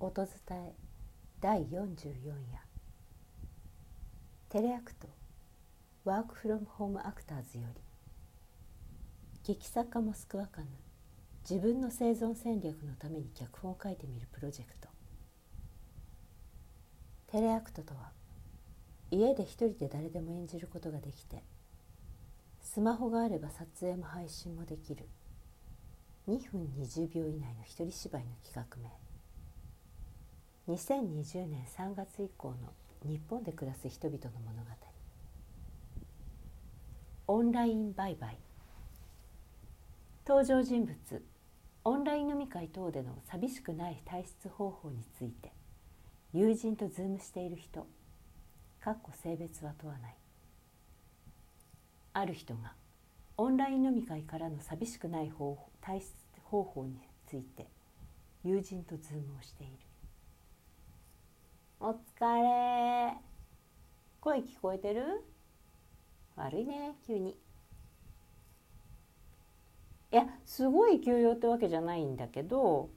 音伝え第44夜。テレアクトワークフロムホームアクターズより。劇作家も救わかぬ自分の生存戦略のために脚本を書いてみるプロジェクト。テレアクトとは家で一人で誰でも演じることができてスマホがあれば撮影も配信もできる。2分20秒以内の一人芝居の企画名。2020年3月以降の日本で暮らす人々の物語。オンライン売買。登場人物。オンライン飲み会等での寂しくない退出方法について。友人とズームしている人。かっこ性別は問わない。ある人が。オンライン飲み会からの寂しくない方法退出方法について。友人とズームをしている。お疲れ。声聞こえてる？悪いね急に。いやすごい休養ってわけじゃないんだけど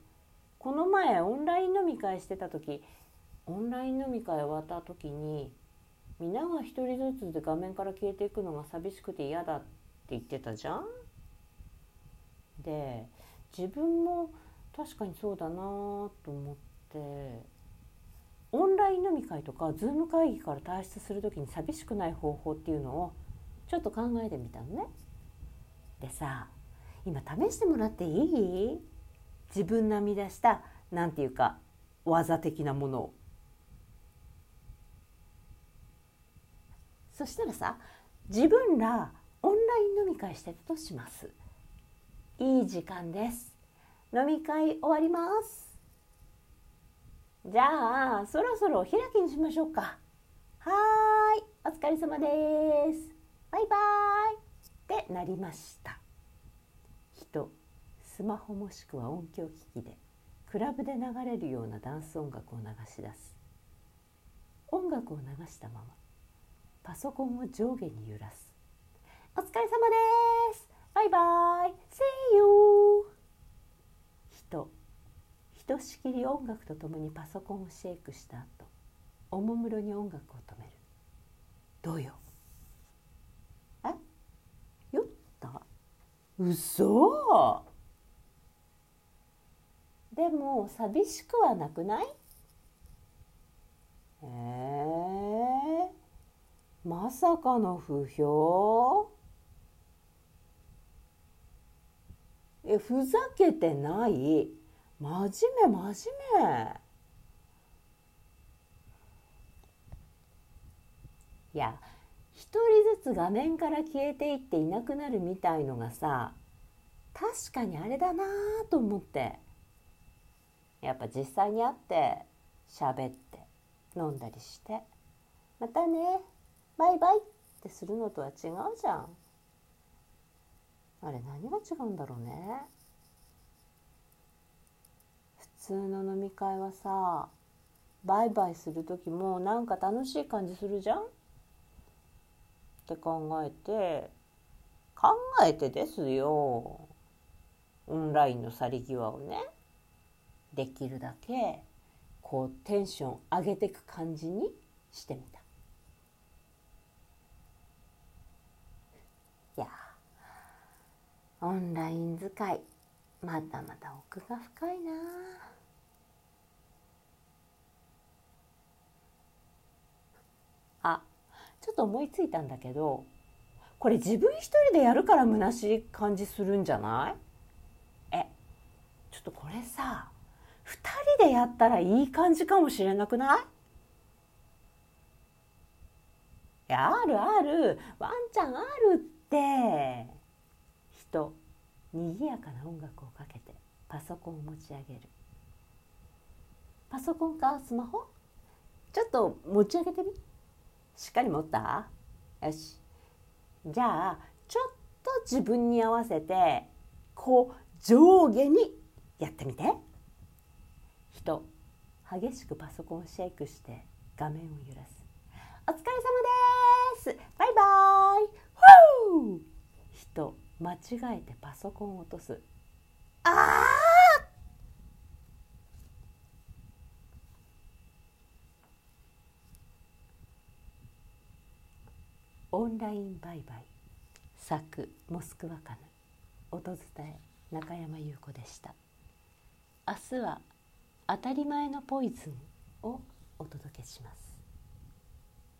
この前オンライン飲み会してた時オンライン飲み会終わった時にみんなが一人ずつで画面から消えていくのが寂しくて嫌だって言ってたじゃん。で自分も確かにそうだなと思って。オンライン飲み会とかズーム会議から退出する時に寂しくない方法っていうのをちょっと考えてみたのね。でさ今試してもらっていい？自分の編み出したなんていうか技的なものを。そしたらさ自分らオンライン飲み会してたとします。いい時間です。飲み会終わります。じゃあそろそろお開きにしましょうか。はーい。お疲れ様です。バイバーイ。ってなりました。人スマホもしくは音響機器でクラブで流れるようなダンス音楽を流し出す。音楽を流したままパソコンを上下に揺らす。お疲れ様です。バイバイ。See you 人としきり音楽とともにパソコンをシェイクした後おもむろに音楽を止める。どうよ？え？酔った？嘘！でも寂しくはなくない？えー、まさかの不評？えふざけてない？真面目真面目。いや一人ずつ画面から消えていっていなくなるみたいのがさ確かにあれだなと思って。やっぱ実際に会って喋って飲んだりして。またねバイバイってするのとは違うじゃん。あれ何が違うんだろうね。通の飲み会はさバイバイする時もなんか楽しい感じするじゃん？って考えて考えてですよ。オンラインの去り際をね。できるだけこうテンション上げてく感じにしてみた。いやオンライン使いまだまだ奥が深いな。あちょっと思いついたんだけどこれ自分一人でやるから虚しい感じするんじゃない？えちょっとこれさ2人でやったらいい感じかもしれなくない？いやあるある。ワンちゃんあるって。人にぎやかな音楽をかけてパソコンを持ち上げる。パソコンかスマホ？ちょっと持ち上げてみ？しっかり持った？よし。じゃあちょっと自分に合わせてこう上下にやってみて。人激しくパソコンをシェイクして画面を揺らす。お疲れ様です。バイバイ。フー人間違えてパソコンを落とすあオンライン売買。作モスクワカヌ音伝え中山優子でした。明日は当たり前のポイズンをお届けします。